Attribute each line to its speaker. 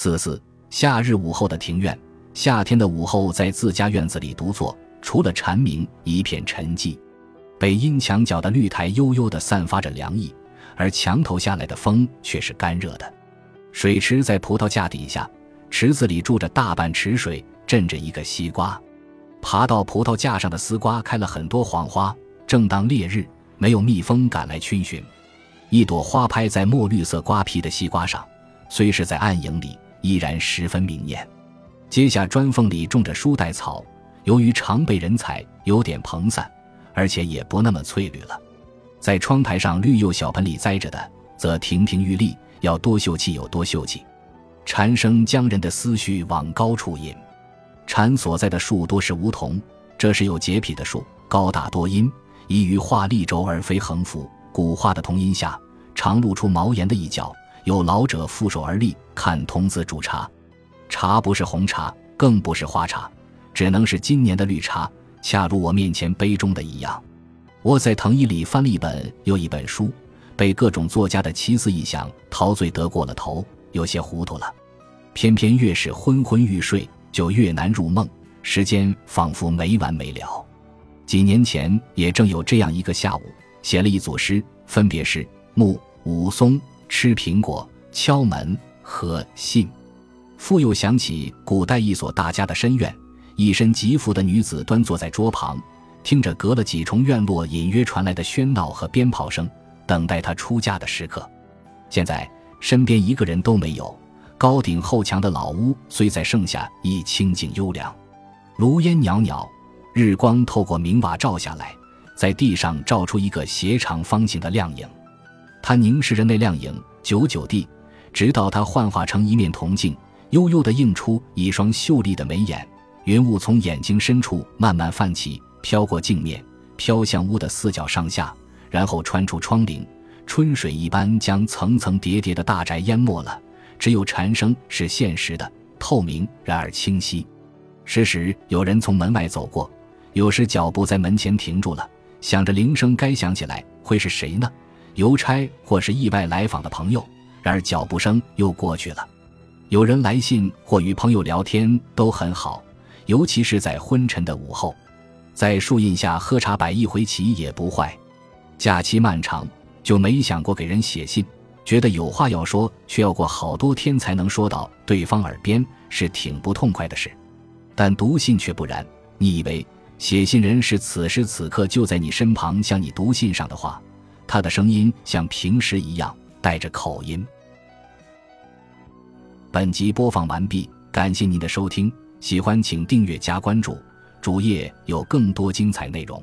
Speaker 1: 四四夏日午后的庭院，夏天的午后，在自家院子里独坐，除了蝉鸣，一片沉寂。北阴墙角的绿苔悠悠地散发着凉意，而墙头下来的风却是干热的。水池在葡萄架底下，池子里住着大半池水，镇着一个西瓜。爬到葡萄架上的丝瓜开了很多黄花，正当烈日，没有蜜蜂赶来熏熏。一朵花拍在墨绿色瓜皮的西瓜上，虽是在暗影里。依然十分明艳。阶下砖缝里种着书带草，由于常被人踩，有点蓬散，而且也不那么翠绿了。在窗台上绿釉小盆里栽着的，则亭亭玉立，要多秀气有多秀气。蝉声将人的思绪往高处引。蝉所在的树多是梧桐，这是有洁癖的树，高大多阴，宜于画立轴而非横幅。古画的桐荫下，常露出毛檐的一角。有老者负手而立，看童子煮茶。茶不是红茶，更不是花茶，只能是今年的绿茶，恰如我面前杯中的一样。我在藤椅里翻了一本又一本书，被各种作家的奇思异想陶醉得过了头，有些糊涂了。偏偏越是昏昏欲睡，就越难入梦，时间仿佛没完没了。几年前也正有这样一个下午，写了一组诗，分别是《木武松》。吃苹果、敲门和信，复又想起古代一所大家的深院，一身吉服的女子端坐在桌旁，听着隔了几重院落隐约传来的喧闹和鞭炮声，等待她出嫁的时刻。现在身边一个人都没有，高顶厚墙的老屋虽在盛夏亦清静幽凉，炉烟袅袅，日光透过明瓦照下来，在地上照出一个斜长方形的亮影。他凝视着那亮影，久久地，直到它幻化成一面铜镜，悠悠地映出一双秀丽的眉眼。云雾从眼睛深处慢慢泛起，飘过镜面，飘向屋的四角上下，然后穿出窗棂，春水一般将层层叠叠的大宅淹没了。只有蝉声是现实的、透明，然而清晰。时时有人从门外走过，有时脚步在门前停住了，想着铃声该响起来，会是谁呢？邮差或是意外来访的朋友，然而脚步声又过去了。有人来信或与朋友聊天都很好，尤其是在昏沉的午后，在树荫下喝茶摆一回棋也不坏。假期漫长，就没想过给人写信，觉得有话要说，却要过好多天才能说到对方耳边，是挺不痛快的事。但读信却不然，你以为写信人是此时此刻就在你身旁向你读信上的话。他的声音像平时一样带着口音。本集播放完毕，感谢您的收听，喜欢请订阅加关注，主页有更多精彩内容。